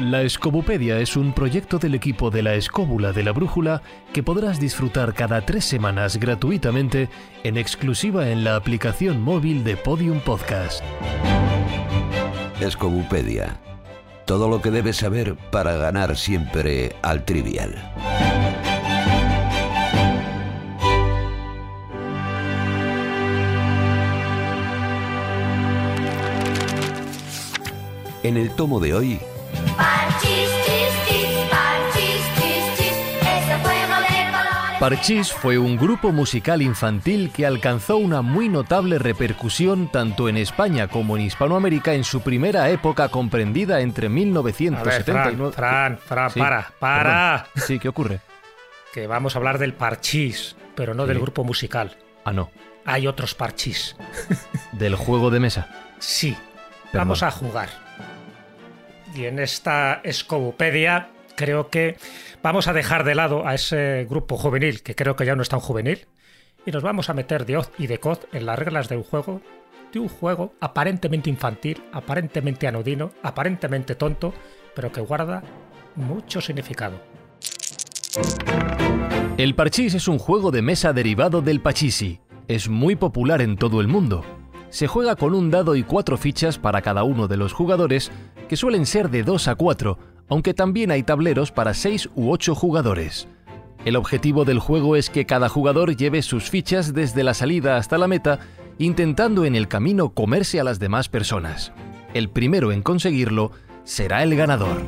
La Escobupedia es un proyecto del equipo de la Escóbula de la Brújula que podrás disfrutar cada tres semanas gratuitamente en exclusiva en la aplicación móvil de Podium Podcast. Escobupedia. Todo lo que debes saber para ganar siempre al trivial. En el tomo de hoy, Parchís, fue un grupo musical infantil que alcanzó una muy notable repercusión tanto en España como en Hispanoamérica en su primera época comprendida entre A ver, 1979. Fran, Fran, Fran, Sí, para, para. perdón. Sí, ¿qué ocurre? Que vamos a hablar del parchís, pero no del grupo musical. Ah, no, Hay otros parchís. del juego de mesa. Sí, Perdón. vamos a jugar. Y en esta escobupedia creo que vamos a dejar de lado a ese grupo juvenil, que creo que ya no es tan juvenil, y nos vamos a meter de hoz y de coz en las reglas de un juego, de un juego aparentemente infantil, aparentemente anodino, aparentemente tonto, pero que guarda mucho significado. El parchís es un juego de mesa derivado del pachisi. Es muy popular en todo el mundo. Se juega con un dado y cuatro fichas para cada uno de los jugadores, que suelen ser de 2 a 4, aunque también hay tableros para 6 u 8 jugadores. El objetivo del juego es que cada jugador lleve sus fichas desde la salida hasta la meta, intentando en el camino comerse a las demás personas. El primero en conseguirlo será el ganador.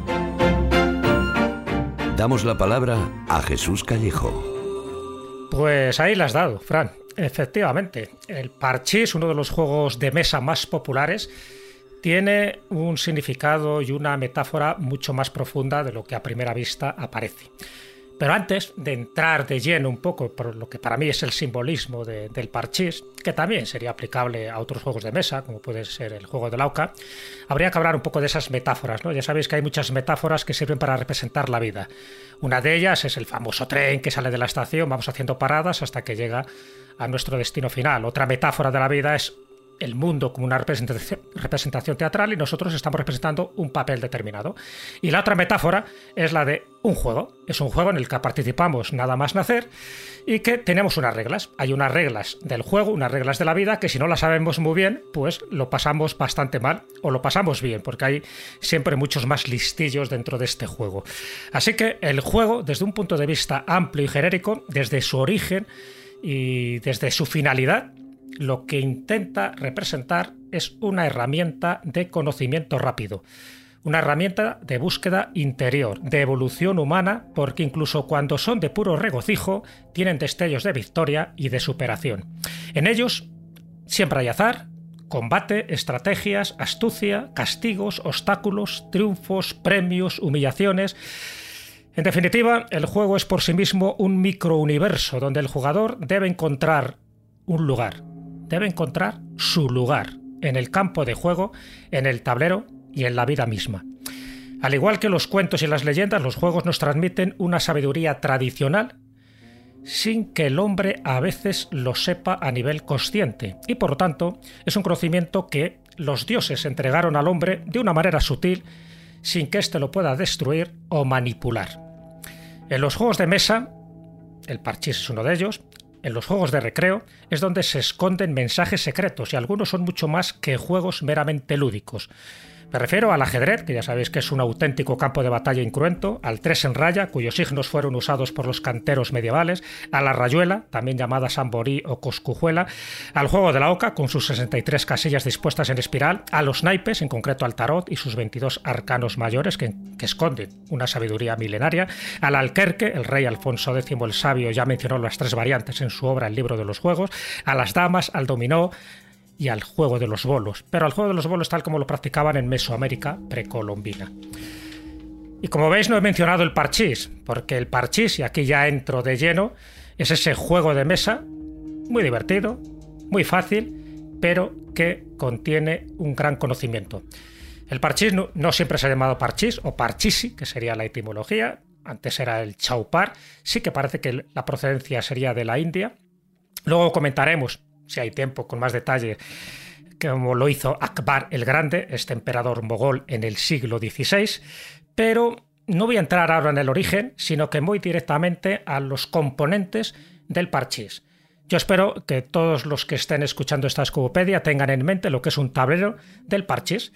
damos la palabra a Jesús Callejo. Pues ahí las has dado, Fran. Efectivamente, el parchís, uno de los juegos de mesa más populares, tiene un significado y una metáfora mucho más profunda de lo que a primera vista aparece. Pero antes de entrar de lleno un poco por lo que para mí es el simbolismo de- del parchís, que también sería aplicable a otros juegos de mesa, como puede ser el juego de Lauca, habría que hablar un poco de esas metáforas. ¿no? Ya sabéis que hay muchas metáforas que sirven para representar la vida. Una de ellas es el famoso tren que sale de la estación, vamos haciendo paradas hasta que llega a nuestro destino final. Otra metáfora de la vida es el mundo como una representación, teatral y nosotros estamos representando un papel determinado. Y la otra metáfora es la de un juego. Es un juego en el que participamos nada más nacer y que tenemos unas reglas. Hay unas reglas del juego, unas reglas de la vida que si no las sabemos muy bien, pues lo pasamos bastante mal o lo pasamos bien, porque hay siempre muchos más listillos dentro de este juego. Así que el juego, desde un punto de vista amplio y genérico, desde su origen y desde su finalidad, lo que intenta representar es una herramienta de conocimiento rápido, una herramienta de búsqueda interior, de evolución humana, porque incluso cuando son de puro regocijo, tienen destellos de victoria y de superación. En ellos siempre hay azar, combate, estrategias, astucia, castigos, obstáculos, triunfos, premios, humillaciones. En definitiva, el juego es por sí mismo un microuniverso donde el jugador debe encontrar un lugar, debe encontrar su lugar en el campo de juego, en el tablero y en la vida misma. Al igual que los cuentos y las leyendas, los juegos nos transmiten una sabiduría tradicional sin que el hombre a veces lo sepa a nivel consciente, y por lo tanto es un conocimiento que los dioses entregaron al hombre de una manera sutil sin que éste lo pueda destruir o manipular. En los juegos de mesa, el parchís es uno de ellos, en los juegos de recreo es donde se esconden mensajes secretos y algunos son mucho más que juegos meramente lúdicos. Me refiero al ajedrez, que ya sabéis que es un auténtico campo de batalla incruento, al tres en raya, cuyos signos fueron usados por los canteros medievales, a la rayuela, también llamada samborí o coscujuela, al juego de la oca, con sus 63 casillas dispuestas en espiral, a los naipes, en concreto al tarot y sus 22 arcanos mayores que, que esconden una sabiduría milenaria, al alquerque, el rey Alfonso X el Sabio ya mencionó las tres variantes en su obra El libro de los juegos, a las damas, al dominó, y al juego de los bolos, pero al juego de los bolos tal como lo practicaban en Mesoamérica precolombina. Y como veis no he mencionado el parchís, porque el parchís, y aquí ya entro de lleno, es ese juego de mesa muy divertido, muy fácil, pero que contiene un gran conocimiento. El parchís no, siempre se ha llamado parchís o parchisi, que sería la etimología, antes era el chaupar, sí que parece que la procedencia sería de la India. Luego comentaremos si hay tiempo, con más detalle, como lo hizo Akbar el Grande, este emperador mogol en el siglo XVI. pero no voy a entrar ahora en el origen, sino que voy directamente a los componentes del parchís. Yo espero que todos los que estén escuchando esta escopopedia tengan en mente lo que es un tablero del parchís.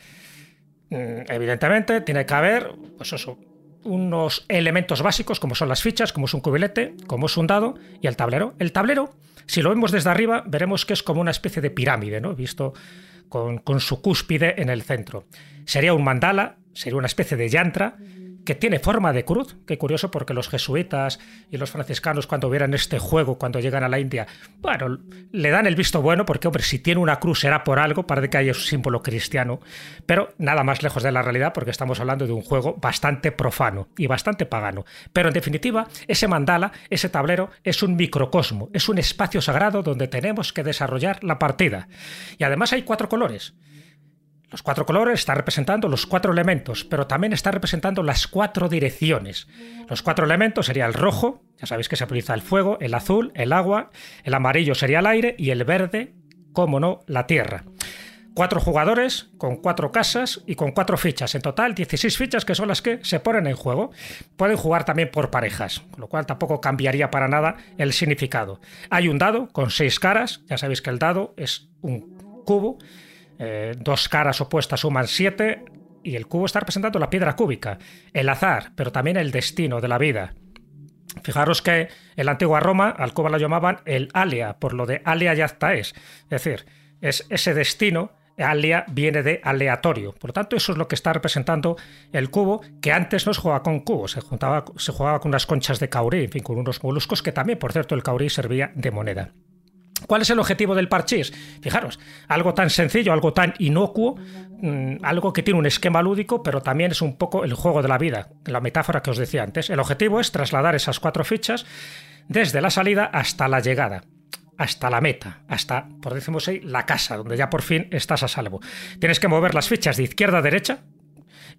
Mm, Evidentemente, tiene que haber, pues eso, unos elementos básicos como son las fichas, como es un cubilete, como es un dado y el tablero. El tablero, si lo vemos desde arriba, veremos que es como una especie de pirámide, ¿no? Visto con, con su cúspide en el centro. Sería un mandala, sería una especie de yantra que tiene forma de cruz. Qué curioso porque los jesuitas y los franciscanos cuando vieran este juego, cuando llegan a la India, bueno, le dan el visto bueno porque, hombre, si tiene una cruz será por algo, parece que hay un símbolo cristiano, pero nada más lejos de la realidad porque estamos hablando de un juego bastante profano y bastante pagano. Pero en definitiva, ese mandala, ese tablero, es un microcosmo, es un espacio sagrado donde tenemos que desarrollar la partida. Y además hay cuatro colores. Los cuatro colores están representando los cuatro elementos, pero también está representando las cuatro direcciones. Los cuatro elementos sería el rojo, ya sabéis que se utiliza el fuego, el azul, el agua, el amarillo sería el aire y el verde, como no, la tierra. Cuatro jugadores con cuatro casas y con cuatro fichas. En total, 16 fichas que son las que se ponen en juego. Pueden jugar también por parejas, con lo cual tampoco cambiaría para nada el significado. Hay un dado con seis caras. Ya sabéis que el dado es un cubo eh, dos caras opuestas suman siete y el cubo está representando la piedra cúbica, el azar, pero también el destino de la vida. Fijaros que en la antigua Roma al cubo lo llamaban el alia, por lo de alia yacta es. Es decir, es ese destino, alia viene de aleatorio. Por lo tanto, eso es lo que está representando el cubo, que antes no se jugaba con cubos, se jugaba con unas conchas de caurí, en fin, con unos moluscos que también, por cierto, el caurí servía de moneda. ¿Cuál es el objetivo del parchís? Fijaros, algo tan sencillo, algo tan inocuo, mmm, algo que tiene un esquema lúdico, pero también es un poco el juego de la vida, la metáfora que os decía antes. El objetivo es trasladar esas cuatro fichas desde la salida hasta la llegada hasta la meta, hasta, por decimos así, la casa, donde ya por fin estás a salvo. Tienes que mover las fichas de izquierda a derecha,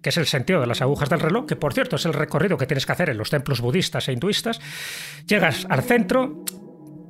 que es el sentido de las agujas del reloj, que por cierto es el recorrido que tienes que hacer en los templos budistas e hinduistas. Llegas al centro,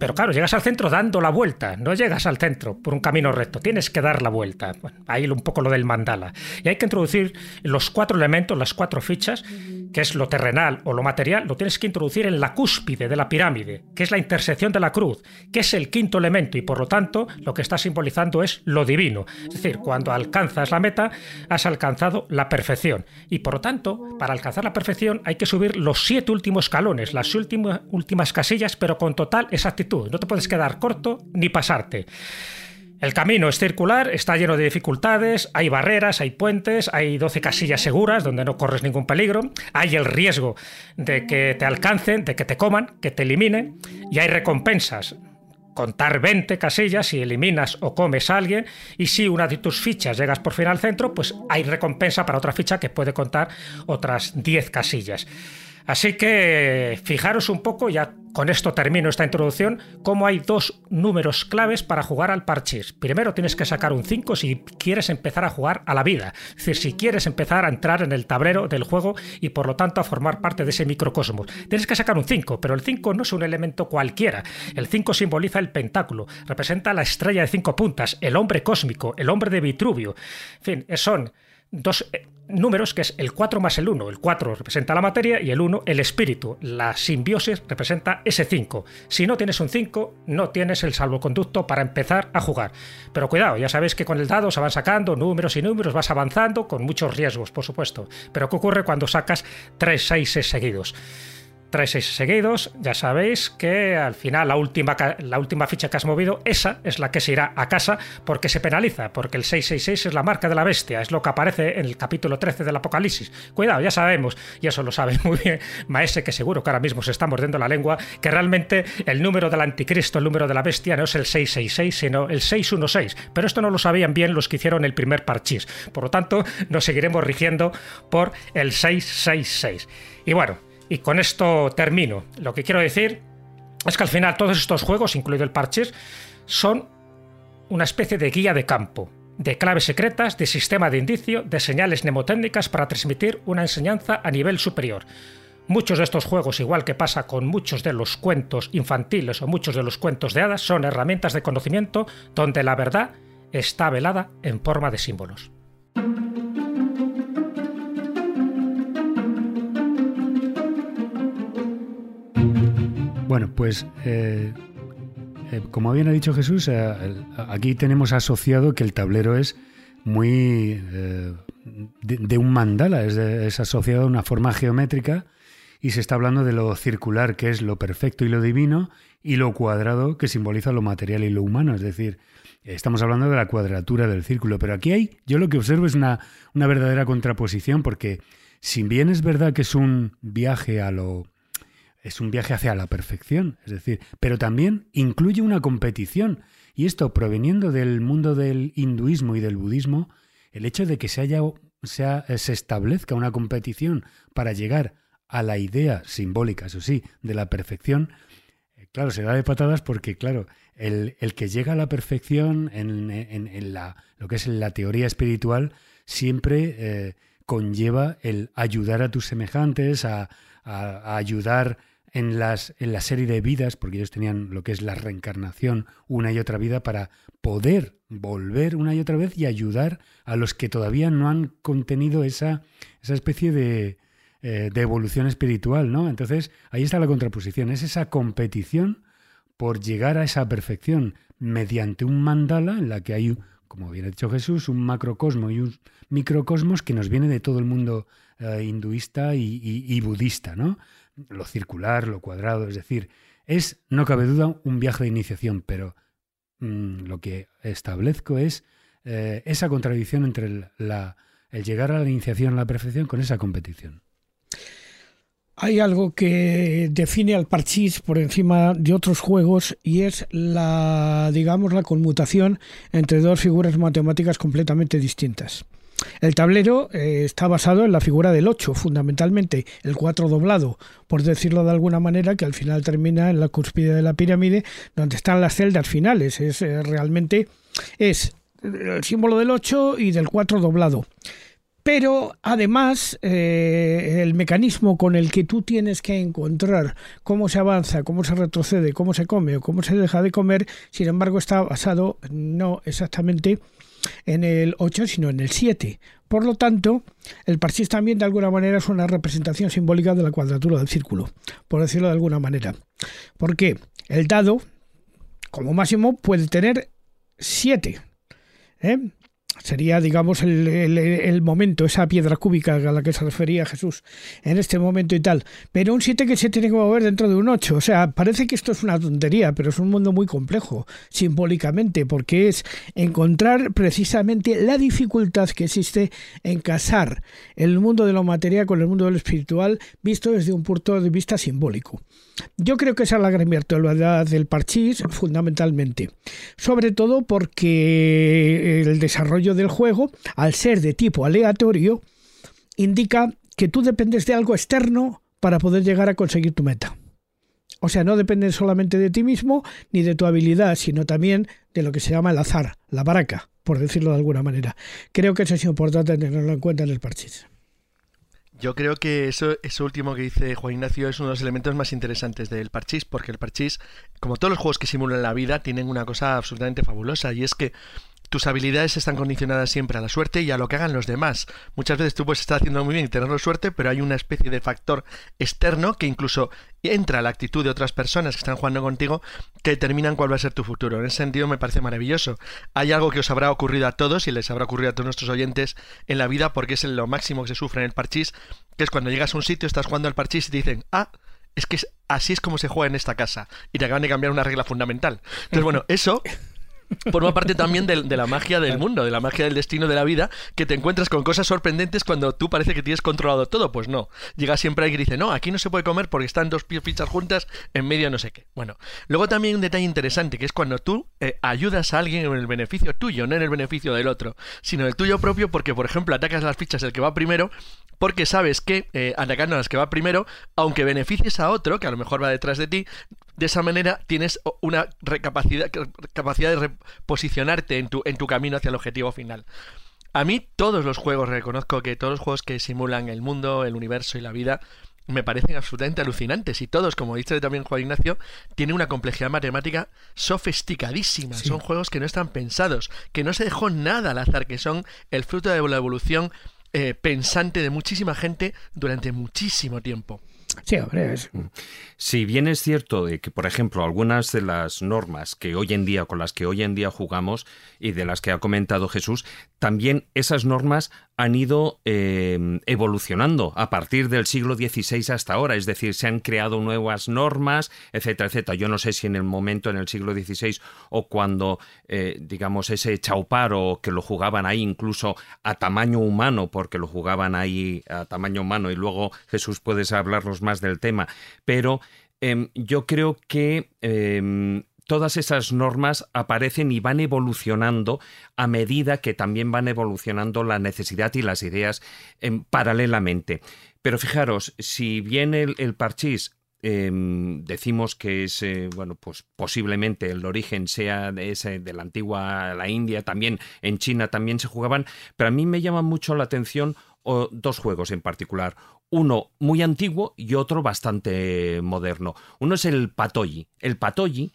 pero claro, llegas al centro dando la vuelta, no llegas al centro por un camino recto, tienes que dar la vuelta. Ahí un poco lo del mandala. Y hay que introducir los cuatro elementos, las cuatro fichas, que es lo terrenal o lo material, lo tienes que introducir en la cúspide de la pirámide, que es la intersección de la cruz, que es el quinto elemento y por lo tanto lo que está simbolizando es lo divino. Es decir, cuando alcanzas la meta, has alcanzado la perfección. Y por lo tanto, para alcanzar la perfección hay que subir los siete últimos escalones, las últimas casillas, pero con total exactitud. No te puedes quedar corto ni pasarte. El camino es circular, está lleno de dificultades, hay barreras, hay puentes, hay 12 casillas seguras donde no corres ningún peligro, hay el riesgo de que te alcancen, de que te coman, que te eliminen, y hay recompensas. Contar 20 casillas si eliminas o comes a alguien, y si una de tus fichas llegas por fin al centro, pues hay recompensa para otra ficha que puede contar otras 10 casillas. Así que fijaros un poco, ya con esto termino esta introducción, cómo hay dos números claves para jugar al parchís. Primero tienes que sacar un 5 si quieres empezar a jugar a la vida, es decir, si quieres empezar a entrar en el tablero del juego y por lo tanto a formar parte de ese microcosmos. Tienes que sacar un 5, pero el 5 no es un elemento cualquiera. El 5 simboliza el pentáculo, representa la estrella de cinco puntas, el hombre cósmico, el hombre de Vitruvio. En fin, son dos eh, números que es el 4 más el 1. El 4 representa la materia y el 1 el espíritu. La simbiosis representa ese 5. Si no tienes un 5, no tienes el salvoconducto para empezar a jugar. Pero cuidado, ya sabéis que con el dado se van sacando números y números, vas avanzando con muchos riesgos, por supuesto. Pero ¿qué ocurre cuando sacas 3 6 seguidos? 3 6 seguidos, ya sabéis que al final la última, la última ficha que has movido, esa es la que se irá a casa porque se penaliza, porque el 666 es la marca de la bestia, es lo que aparece en el capítulo 13 del Apocalipsis. Cuidado, ya sabemos, y eso lo sabe muy bien Maese, que seguro que ahora mismo se está mordiendo la lengua, que realmente el número del anticristo, el número de la bestia, no es el 666, sino el 616. Pero esto no lo sabían bien los que hicieron el primer parchís. Por lo tanto, nos seguiremos rigiendo por el 666. Y bueno, y con esto termino. Lo que quiero decir es que al final todos estos juegos, incluido el Parchís, son una especie de guía de campo, de claves secretas, de sistema de indicio, de señales mnemotécnicas para transmitir una enseñanza a nivel superior. Muchos de estos juegos, igual que pasa con muchos de los cuentos infantiles o muchos de los cuentos de hadas, son herramientas de conocimiento donde la verdad está velada en forma de símbolos. Bueno, pues eh, eh, como bien ha dicho Jesús, eh, aquí tenemos asociado que el tablero es muy de, un mandala, es asociado a una forma geométrica y se está hablando de lo circular, que es lo perfecto y lo divino, y lo cuadrado, que simboliza lo material y lo humano. Es decir, estamos hablando de la cuadratura del círculo, pero aquí hay, yo lo que observo es una, una verdadera contraposición, porque si bien es verdad que es un viaje a lo es un viaje hacia la perfección, es decir, pero también incluye una competición. Y esto, proveniendo del mundo del hinduismo y del budismo, el hecho de que se, haya, sea- se establezca una competición para llegar a la idea simbólica, eso sí, de la perfección, eh, claro, se da de patadas porque, claro, el, el que llega a la perfección en, en- la, lo que es la teoría espiritual siempre eh, conlleva el ayudar a tus semejantes, a ayudar en, las, en la serie de vidas, porque ellos tenían lo que es la reencarnación, una y otra vida, para poder volver una y otra vez y ayudar a los que todavía no han contenido esa, esa especie de, eh, de evolución espiritual, ¿no? Entonces, ahí está la contraposición, es esa competición por llegar a esa perfección mediante un mandala en la que hay, como bien ha dicho Jesús, un macrocosmo y un microcosmos que nos viene de todo el mundo eh, hinduista y, y- y budista, ¿no? Lo circular, lo cuadrado, es decir, es, no cabe duda, un viaje de iniciación, pero mm, lo que establezco es eh, esa contradicción entre el, la- el llegar a la iniciación, a la perfección, con esa competición. Hay algo que define al parchís por encima de otros juegos y es la, digamos, la conmutación entre dos figuras matemáticas completamente distintas. El tablero eh, está basado en la figura del 8, fundamentalmente, el 4 doblado, por decirlo de alguna manera, que al final termina en la cúspide de la pirámide, donde están las celdas finales. Es eh, realmente es el símbolo del 8 y del 4 doblado. Pero además, eh, el mecanismo con el que tú tienes que encontrar cómo se avanza, cómo se retrocede, cómo se come o cómo se deja de comer, sin embargo, está basado no exactamente en el 8, sino en el 7. Por lo tanto, el parchís también de alguna manera es una representación simbólica de la cuadratura del círculo, por decirlo de alguna manera. Porque el dado, como máximo, puede tener 7. ¿eh? Sería, digamos, el, el- momento, esa piedra cúbica a la que se refería Jesús en este momento y tal. Pero un 7 que se tiene que mover dentro de un 8. O sea, parece que esto es una tontería, pero es un mundo muy complejo simbólicamente, porque es encontrar precisamente la dificultad que existe en casar el mundo de lo material con el mundo de lo espiritual, visto desde un punto de vista simbólico. Yo creo que esa es la gran virtualidad del parchís, fundamentalmente. Sobre todo porque el desarrollo del juego, al ser de tipo aleatorio, indica que tú dependes de algo externo para poder llegar a conseguir tu meta. O sea, no depende solamente de ti mismo ni de tu habilidad, sino también de lo que se llama el azar, la baraca, por decirlo de alguna manera. Creo que eso es importante tenerlo en cuenta en el parchís. Yo creo que eso, eso último que dice Juan Ignacio es uno de los elementos más interesantes del parchís, porque el parchís, como todos los juegos que simulan la vida, tienen una cosa absolutamente fabulosa, y es que tus habilidades están condicionadas siempre a la suerte y a lo que hagan los demás. Muchas veces tú puedes estar haciendo muy bien y tener suerte, pero hay una especie de factor externo que incluso entra la actitud de otras personas que están jugando contigo que determinan cuál va a ser tu futuro. En ese sentido me parece maravilloso. Hay algo que os habrá ocurrido a todos y les habrá ocurrido a todos nuestros oyentes en la vida porque es lo máximo que se sufre en el parchís, que es cuando llegas a un sitio, estás jugando al parchís y te dicen, ah, es que así es como se juega en esta casa. Y te acaban de cambiar una regla fundamental. Entonces, bueno, eso forma parte también de, la magia del mundo, de la magia del destino de la vida, que te encuentras con cosas sorprendentes cuando tú parece que tienes controlado todo. Pues no. Llega siempre alguien y dice, no, aquí no se puede comer porque están dos fichas juntas en medio no sé qué. Bueno, luego también un detalle interesante, que es cuando tú eh, ayudas a alguien en el beneficio tuyo, no en el beneficio del otro, sino el tuyo propio, porque, por ejemplo, atacas las fichas del que va primero, porque sabes que eh, atacando a las que va primero, aunque beneficies a otro, que a lo mejor va detrás de ti, de esa manera tienes una recapacidad, capacidad de reposicionarte en tu, en tu camino hacia el objetivo final. A mí todos los juegos, reconozco que todos los juegos que simulan el mundo, el universo y la vida me parecen absolutamente alucinantes y todos, como dice también Juan Ignacio, tienen una complejidad matemática sofisticadísima. Son juegos que no están pensados, que no se dejó nada al azar, que son el fruto de la evolución eh, pensante de muchísima gente durante muchísimo tiempo. Sí, hombre, es- Si bien es cierto de que, por ejemplo, algunas de las normas que hoy en día, con las que hoy en día jugamos y de las que ha comentado Jesús, también esas normas han ido eh, evolucionando a partir del siglo XVI hasta ahora. Es decir, se han creado nuevas normas, etcétera, etcétera. Yo no sé si en el momento, en el siglo XVI, o cuando, eh, digamos, ese chauparo que lo jugaban ahí incluso a tamaño humano, porque lo jugaban ahí a tamaño humano, y luego Jesús puedes hablarnos más del tema, pero em, yo creo que em, todas esas normas aparecen y van evolucionando a medida que también van evolucionando la necesidad y las ideas em, paralelamente. Pero fijaros, si bien el, el parchís em, decimos que es, eh, bueno, pues posiblemente el origen sea de, la antigua la India, también en China también se jugaban, pero a mí me llama mucho la atención dos juegos en particular. Uno muy antiguo y otro bastante moderno. Uno es el Patoyi. El Patoyi,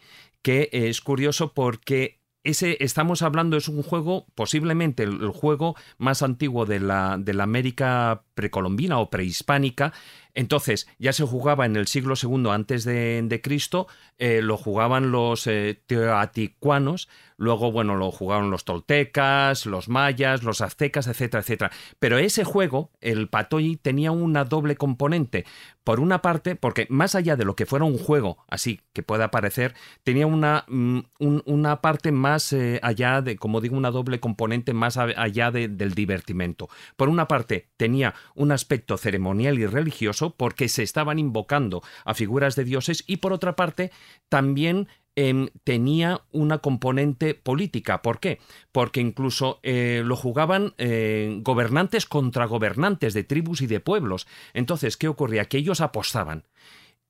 que es curioso porque ese, estamos hablando, es un juego, posiblemente el, el juego más antiguo de la, de la América precolombina o prehispánica. Entonces, ya se jugaba en el siglo II antes de, Cristo, eh, lo jugaban los eh, teotihuacanos, luego, bueno, lo jugaron los toltecas, los mayas, los aztecas, etcétera, etcétera. Pero ese juego, el Patoyi, tenía una doble componente. Por una parte, porque más allá de lo que fuera un juego, así que pueda parecer, tenía una, mm, un- una parte más eh, allá de, como digo, una doble componente más allá de- del divertimento. Por una parte, tenía un aspecto ceremonial y religioso porque se estaban invocando a figuras de dioses y por otra parte, también em, tenía una componente política. ¿Por qué? Porque incluso eh, lo jugaban eh, gobernantes contra gobernantes de tribus y de pueblos. Entonces, ¿qué ocurría? Que ellos apostaban.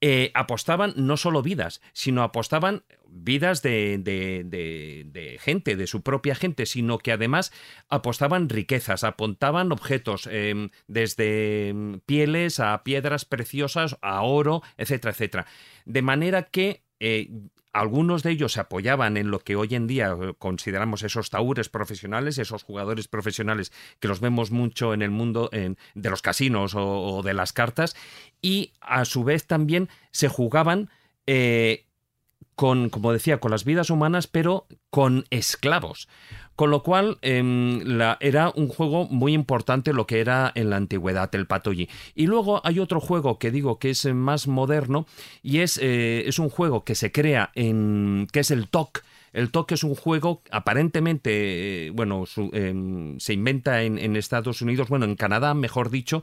Eh, apostaban no solo vidas, sino apostaban vidas de, de- de- gente, de su propia gente, sino que además apostaban riquezas, apuntaban objetos, em, desde em, pieles a piedras preciosas, a oro, etcétera, etcétera. De manera que eh, algunos de ellos se apoyaban en lo que hoy en día eh, consideramos esos taúres profesionales, esos jugadores profesionales que los vemos mucho en el mundo de los casinos o, o de las cartas, y a su vez también se jugaban eh, con, como decía, con las vidas humanas, pero con esclavos. Con lo cual em, era un juego muy importante lo que era en la antigüedad, el patoyi. Y luego hay otro juego que digo que es más moderno y es, eh, es un juego que se crea en. que es el TOC. El TOC es un juego aparentemente, eh, bueno, em, se inventa en, Estados Unidos, bueno, en Canadá, mejor dicho,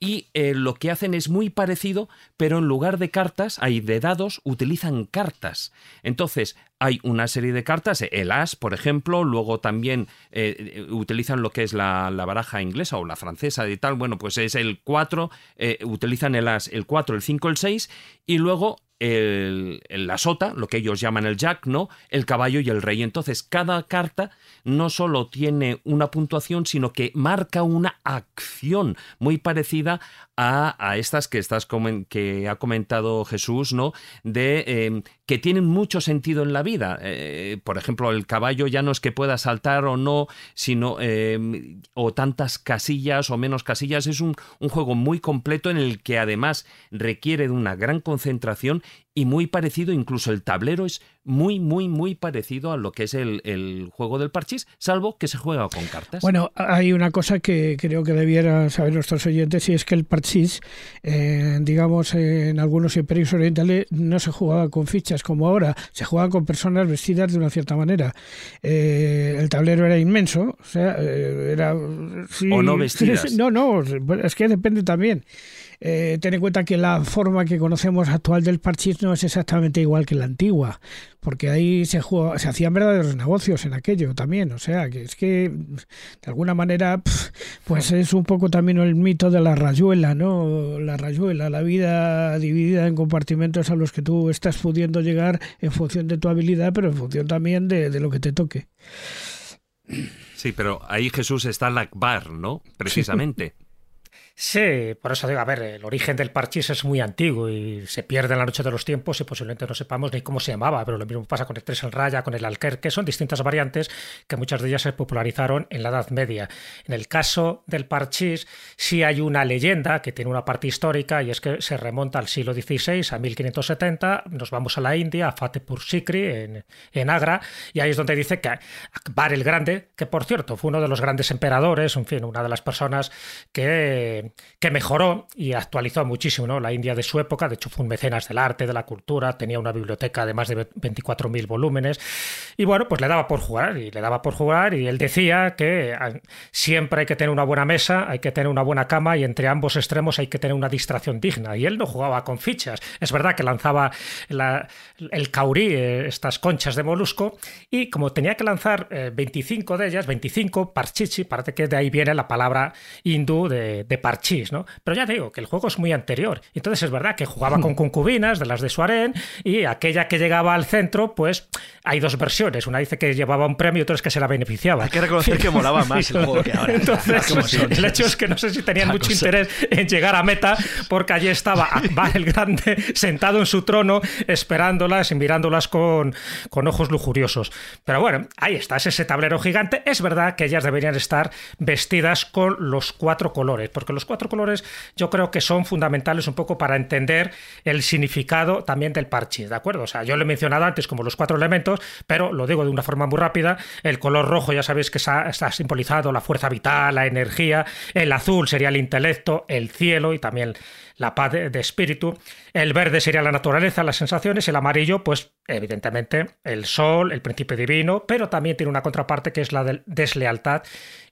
y eh, lo que hacen es muy parecido, pero en lugar de cartas, hay de dados, utilizan cartas. Entonces, hay una serie de cartas, el as, por ejemplo, luego también eh, eh, utilizan lo que es la, baraja inglesa o la francesa y tal, bueno, pues es el 4, eh, utilizan el as, el 4, el 5, el 6, y luego el, el- la sota, lo que ellos llaman el jack, ¿no? El caballo y el rey. Entonces, cada carta no solo tiene una puntuación, sino que marca una acción muy parecida a, estas que, estás que ha comentado Jesús, ¿no? De eh, que tienen mucho sentido en la vida. Eh, por ejemplo, el caballo ya no es que pueda saltar o no, sino eh, o tantas casillas o menos casillas. Es un, un juego muy completo en el que además requiere de una gran concentración y muy parecido, incluso el tablero es muy, muy, muy parecido a lo que es el, el juego del parchís, salvo que se juega con cartas. Bueno, hay una cosa que creo que debieran saber nuestros oyentes y es que el parchís, eh, digamos, en algunos imperios orientales no se jugaba con fichas como ahora, se jugaba con personas vestidas de una cierta manera. Eh, el tablero era inmenso, o sea, eh, era... sí, O no vestidas. No, no, es que depende también. Eh, ten en cuenta que la forma que conocemos actual del parchís no es exactamente igual que la antigua, porque ahí se, jugaba- se hacían verdaderos negocios en aquello también, o sea, que es que de alguna manera pues es un poco también el mito de la rayuela, ¿no? La rayuela, la vida dividida en compartimentos a los que tú estás pudiendo llegar en función de tu habilidad, pero en función también de, de lo que te toque. Sí, pero ahí Jesús está el Akbar, ¿no? Precisamente. Sí, por eso digo, a ver, el origen del parchís es muy antiguo y se pierde en la noche de los tiempos y posiblemente no sepamos ni cómo se llamaba, pero lo mismo pasa con el tres en raya, con el alquerque, son distintas variantes que muchas de ellas se popularizaron en la Edad Media. En el caso del parchís sí hay una leyenda que tiene una parte histórica y es que se remonta al siglo XVI, a 1570, nos vamos a la India, a Fatehpur Sikri, en, en Agra, y ahí es donde dice que Akbar el Grande, que por cierto fue uno de los grandes emperadores, en fin, una de las personas que que, mejoró y actualizó muchísimo la India de su época. De hecho, fue un mecenas del arte, de la cultura, tenía una biblioteca de más de 24.000 volúmenes. Y bueno, pues le daba por jugar y le daba por jugar. Y él decía que ah, siempre hay que tener una buena mesa, hay que tener una buena cama y entre ambos extremos hay que tener una distracción digna. Y él no jugaba con fichas. Es verdad que lanzaba el caurí, eh, estas conchas de molusco, y como tenía que lanzar 25 eh, de ellas, 25 parchichi, parece que de ahí viene la palabra hindú de, de parchís, ¿no? Pero ya digo que el juego es muy anterior. Entonces es verdad que jugaba con concubinas de las de Suarén y aquella que llegaba al centro, pues hay dos versiones. Una dice que llevaba un premio y otra es que se la beneficiaba. Hay que reconocer que molaba más el juego que ahora. Entonces, el hecho es que no sé si tenían mucho interés en llegar a meta porque allí estaba Akbar el Grande sentado en su trono esperándolas y mirándolas con, con ojos lujuriosos. Pero bueno, ahí está, es ese tablero gigante. Es verdad que ellas deberían estar vestidas con los cuatro colores, porque los cuatro colores yo creo que son fundamentales un poco para entender el significado también del parche, ¿de acuerdo? O sea, yo lo he mencionado antes como los cuatro elementos, pero lo digo de una forma muy rápida. El color rojo ya sabéis que está, simbolizado la fuerza vital, la energía. El azul sería el intelecto, el cielo y también la paz de, espíritu. El verde sería la naturaleza, las sensaciones. El amarillo, pues evidentemente el sol, el principio divino, pero también tiene una contraparte que es la de deslealtad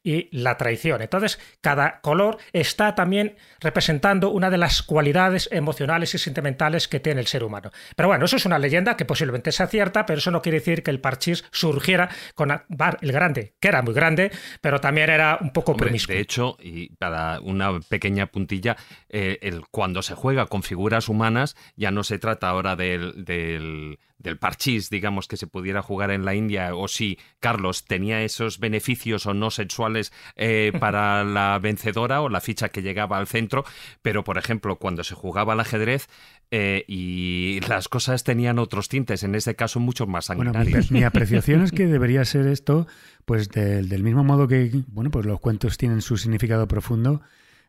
y la traición. Entonces, cada color está también representando una de las cualidades emocionales y sentimentales que tiene el ser humano. Pero bueno, eso es una leyenda que posiblemente sea cierta, pero eso no quiere decir que el parchís surgiera con el Grande, que era muy grande, pero también era un poco Hombre, promiscuo. De hecho, y para una pequeña puntilla, eh, el, cuando se juega con figuras humanas, ya no se trata ahora del, del del parchís, digamos, que se pudiera jugar en la India, o si Carlos tenía esos beneficios o no sexuales eh, para la vencedora o la ficha que llegaba al centro, pero por ejemplo, cuando se jugaba al ajedrez eh, y las cosas tenían otros tintes, en este caso mucho más sanguinarios. mi, apreciación es que debería ser esto, pues del mismo modo que, bueno, pues los cuentos tienen su significado profundo,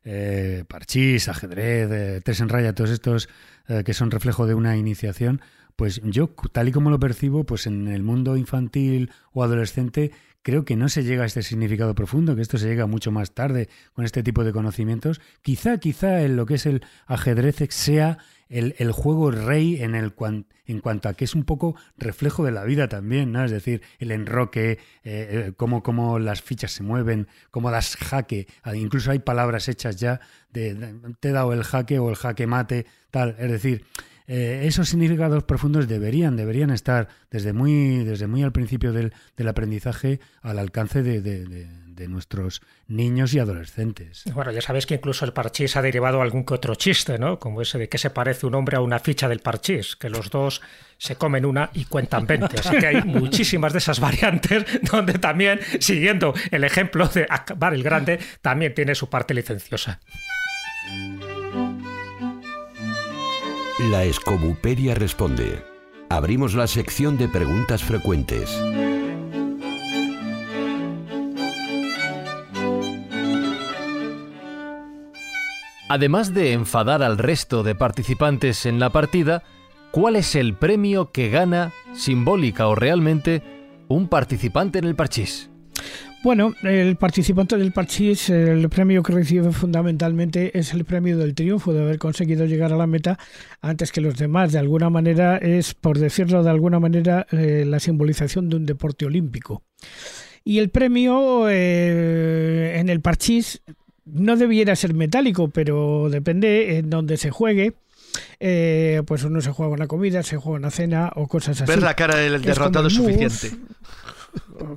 eh, parchís, ajedrez, tres en raya, todos estos que son reflejo de una iniciación, pues yo, tal y como lo percibo, pues en el mundo infantil o adolescente, creo que no se llega a este significado profundo, que esto se llega mucho más tarde con este tipo de conocimientos. Quizá, quizá en lo que es el ajedrez sea el, juego rey en, el en cuanto a que es un poco reflejo de la vida también, ¿no? Es decir, el enroque, eh, eh, cómo, cómo, las fichas se mueven, cómo das jaque. Ah, incluso hay palabras hechas ya de te he dado el jaque o el jaque mate, tal. Es decir, eh, esos significados profundos deberían, deberían estar desde muy, desde muy al principio del, aprendizaje al alcance de, nuestros niños y adolescentes. Bueno, ya sabes que incluso el parchís ha derivado algún que otro chiste, ¿no? Como ese de que se parece un hombre a una ficha del parchís, que los dos se comen una y cuentan 20. Así que hay muchísimas de esas variantes donde también, siguiendo el ejemplo de Akbar el Grande, también tiene su parte licenciosa. La Escobuperia responde. Abrimos la sección de preguntas frecuentes. Además de enfadar al resto de participantes en la partida, ¿cuál es el premio que gana, simbólica o realmente, un participante en el parchís? Bueno, el participante del parchís, el premio que recibe fundamentalmente es el premio del triunfo de haber conseguido llegar a la meta antes que los demás. De alguna manera es, por decirlo de alguna manera, eh, la simbolización de un deporte olímpico. Y el premio eh, en el parchís no debiera ser metálico, pero depende en donde se juegue. Eh, pues uno se juega una comida, se juega una cena o cosas así. Ver la cara del derrotado es suficiente.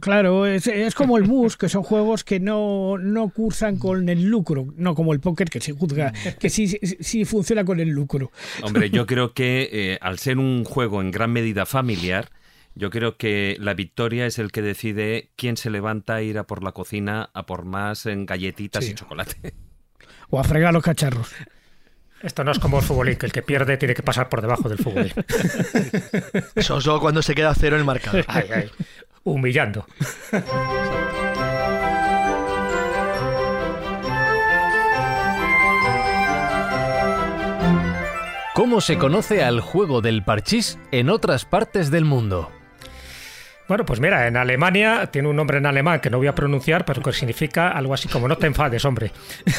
Claro, es, como el bus, que son juegos que no, no cursan con el lucro, no como el póker que se juzga, que sí, sí funciona con el lucro. Hombre, yo creo que eh, al ser un juego en gran medida familiar, yo creo que la victoria es el que decide quién se levanta a ir a por la cocina a por más en galletitas y chocolate. O a fregar los cacharros. Esto no es como el futbolín, que el que pierde tiene que pasar por debajo del futbolín. Eso solo cuando se queda cero el marcador. Ay, ay, humillando. ¿Cómo se conoce al juego del parchís en otras partes del mundo? Bueno, pues mira, en Alemania tiene un nombre en alemán que no voy a pronunciar, pero que significa algo así como no te enfades, hombre.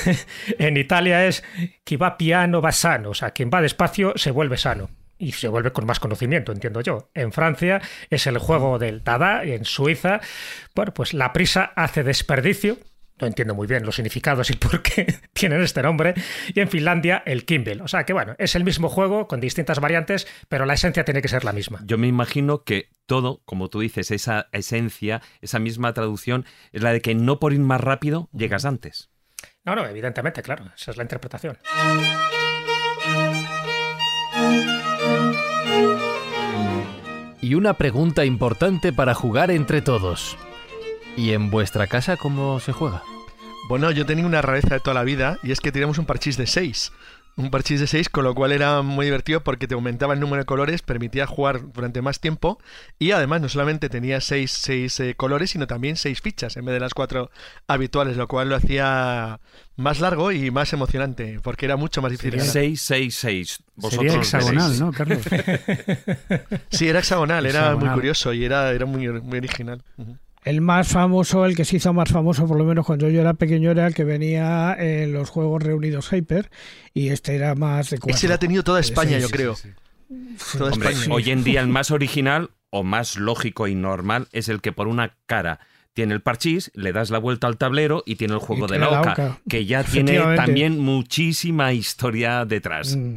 en Italia es que va piano va sano, o sea, quien va despacio se vuelve sano. Y se vuelve con más conocimiento, entiendo yo. En Francia es el juego del Dada, y en Suiza, bueno, pues la prisa hace desperdicio, no entiendo muy bien los significados y por qué tienen este nombre. Y en Finlandia, el Kimball. O sea que bueno, es el mismo juego con distintas variantes, pero la esencia tiene que ser la misma. Yo me imagino que todo, como tú dices, esa esencia, esa misma traducción, es la de que no por ir más rápido llegas antes. No, no, evidentemente, claro, esa es la interpretación. Una pregunta importante para jugar entre todos. ¿Y en vuestra casa cómo se juega? Bueno, yo tenía una rareza de toda la vida y es que teníamos un parchís de 6. Un parchís de 6, con lo cual era muy divertido porque te aumentaba el número de colores, permitía jugar durante más tiempo y además no solamente tenía 6 colores, sino también 6 fichas en vez de las 4 habituales, lo cual lo hacía más largo y más emocionante porque era mucho más difícil. ganar. 666. Sería hexagonal, veréis. ¿no, Carlos? Sí, era hexagonal, era muy Hexagonal. curioso y era, era muy, muy original. Ujú. El más famoso, el que se hizo más famoso, por lo menos cuando yo era pequeño, era el que venía en los juegos reunidos Hyper. Y este era más de cuatro. Ese la ha tenido toda España, Sí, yo sí, creo. sí, Toda Hombre, España. hoy en día el más original o más lógico y normal es el que por una cara tiene el parchís, le das la vuelta al tablero y tiene el juego Y de la la oca, que ya tiene también muchísima historia detrás. Mm.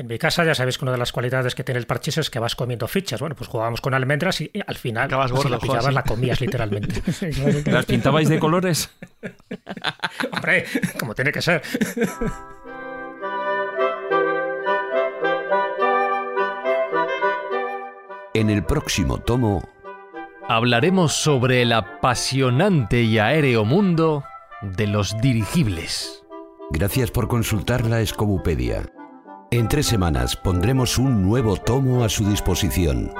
En mi casa ya sabéis que una de las cualidades que tiene el parchís es que vas comiendo fichas. Bueno, pues jugábamos con almendras y, al final, Acabas si gordo, la jo, pillabas, la comías literalmente. ¿Las pintabais de colores? Hombre, como tiene que ser. En el próximo tomo, Hablaremos sobre el apasionante y aéreo mundo de los dirigibles. gracias por consultar la Escobupedia. En tres semanas pondremos un nuevo tomo a su disposición.